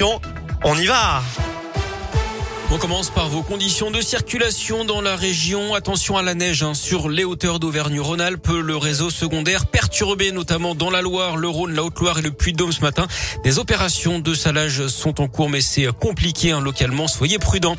On y va on commence par vos conditions de circulation dans la région. Attention à la neige hein. sur les hauteurs d'Auvergne-Rhône-Alpes. Le réseau secondaire perturbé, notamment dans la Loire, le Rhône, la Haute-Loire et le Puy-de-Dôme ce matin. Des opérations de salage sont en cours, mais c'est compliqué hein, localement. Soyez prudents.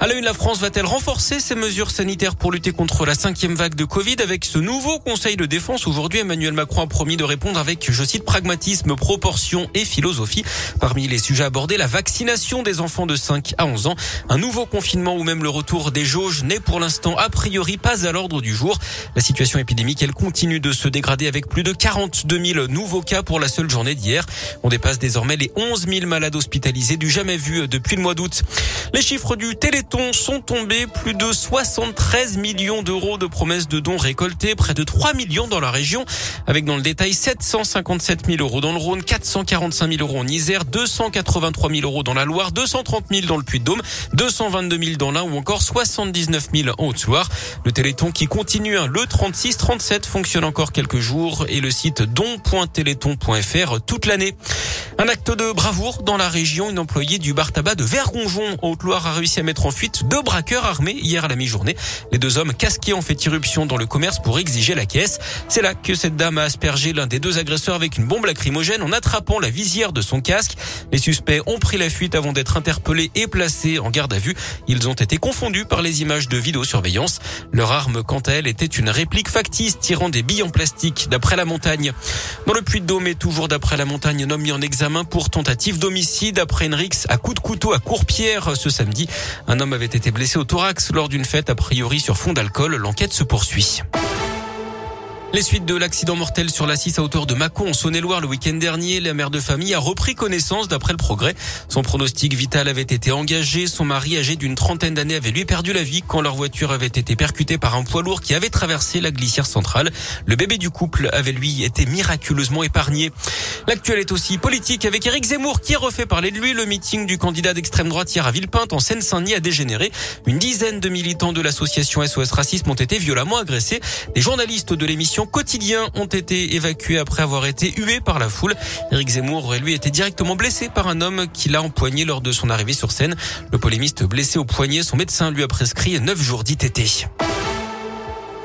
À la une, la France va-t-elle renforcer ses mesures sanitaires pour lutter contre la cinquième vague de Covid avec ce nouveau Conseil de défense Aujourd'hui, Emmanuel Macron a promis de répondre avec, je cite, pragmatisme, proportion et philosophie. Parmi les sujets abordés, la vaccination des enfants de 5 à 11 ans. Un nouveau confinement ou même le retour des jauges n'est pour l'instant a priori pas à l'ordre du jour. La situation épidémique, elle continue de se dégrader avec plus de 42 000 nouveaux cas pour la seule journée d'hier. On dépasse désormais les 11 000 malades hospitalisés du jamais vu depuis le mois d'août. Les chiffres du Téléthon sont tombés. Plus de 73 millions d'euros de promesses de dons récoltés, près de 3 millions dans la région, avec dans le détail 757 000 euros dans le Rhône, 445 000 euros en Isère, 283 000 euros dans la Loire, 230 000 dans le Puy-de-Dôme, 222 000 dans l'Ain ou encore 79 000 en Haute-Loire. Le Téléthon qui continue, hein, le 36-37 fonctionne encore quelques jours et le site don.téléthon.fr toute l'année. Un acte de bravoure dans la région. Une employée du bar tabac de Vergonjon, Haute-Loire, a réussi à mettre en fuite deux braqueurs armés hier à la mi-journée. Les deux hommes casqués ont fait irruption dans le commerce pour exiger la caisse. C'est là que cette dame a aspergé l'un des deux agresseurs avec une bombe lacrymogène en attrapant la visière de son casque. Les suspects ont pris la fuite avant d'être interpellés et placés en garde à vue. Ils ont été confondus par les images de vidéosurveillance. Leur arme, quant à elle, était une réplique factice tirant des billes en plastique d'après la montagne. Dans le Puy-de-Dôme et toujours d'après la montagne, un homme mis en examen pour tentative d'homicide après une rixe à coups de couteau à Courpierre ce samedi. Un homme avait été blessé au thorax lors d'une fête a priori sur fond d'alcool. L'enquête se poursuit. Les suites de l'accident mortel sur la 6 à hauteur de Mâcon en Saône-et-Loire le week-end dernier, la mère de famille a repris connaissance d'après le progrès. Son pronostic vital avait été engagé. Son mari, âgé d'une trentaine d'années, avait lui perdu la vie quand leur voiture avait été percutée par un poids lourd qui avait traversé la glissière centrale. Le bébé du couple avait lui été miraculeusement épargné. L'actuel est aussi politique avec Éric Zemmour qui refait parler de lui. Le meeting du candidat d'extrême droite à Villepinte en Seine-Saint-Denis a dégénéré. Une dizaine de militants de l'association SOS Racisme ont été violemment agressés. Des journalistes de l'émission quotidiens ont été évacués après avoir été hués par la foule. Eric Zemmour aurait lui été directement blessé par un homme qui l'a empoigné lors de son arrivée sur scène. Le polémiste blessé au poignet, son médecin lui a prescrit 9 jours d'ITT.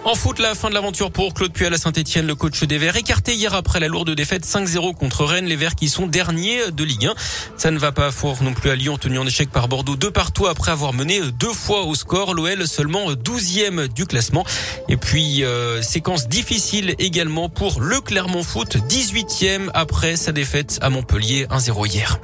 En foot, la fin de l'aventure pour Claude Puel à Saint-Etienne, le coach des Verts, écarté hier après la lourde défaite 5-0 contre Rennes, les Verts qui sont derniers de Ligue 1. Ça ne va pas fort non plus à Lyon, tenu en échec par Bordeaux deux partout après avoir mené deux fois au score. L'OL seulement 12e du classement. Et puis, euh, séquence difficile également pour le Clermont Foot, 18e après sa défaite à Montpellier 1-0 hier.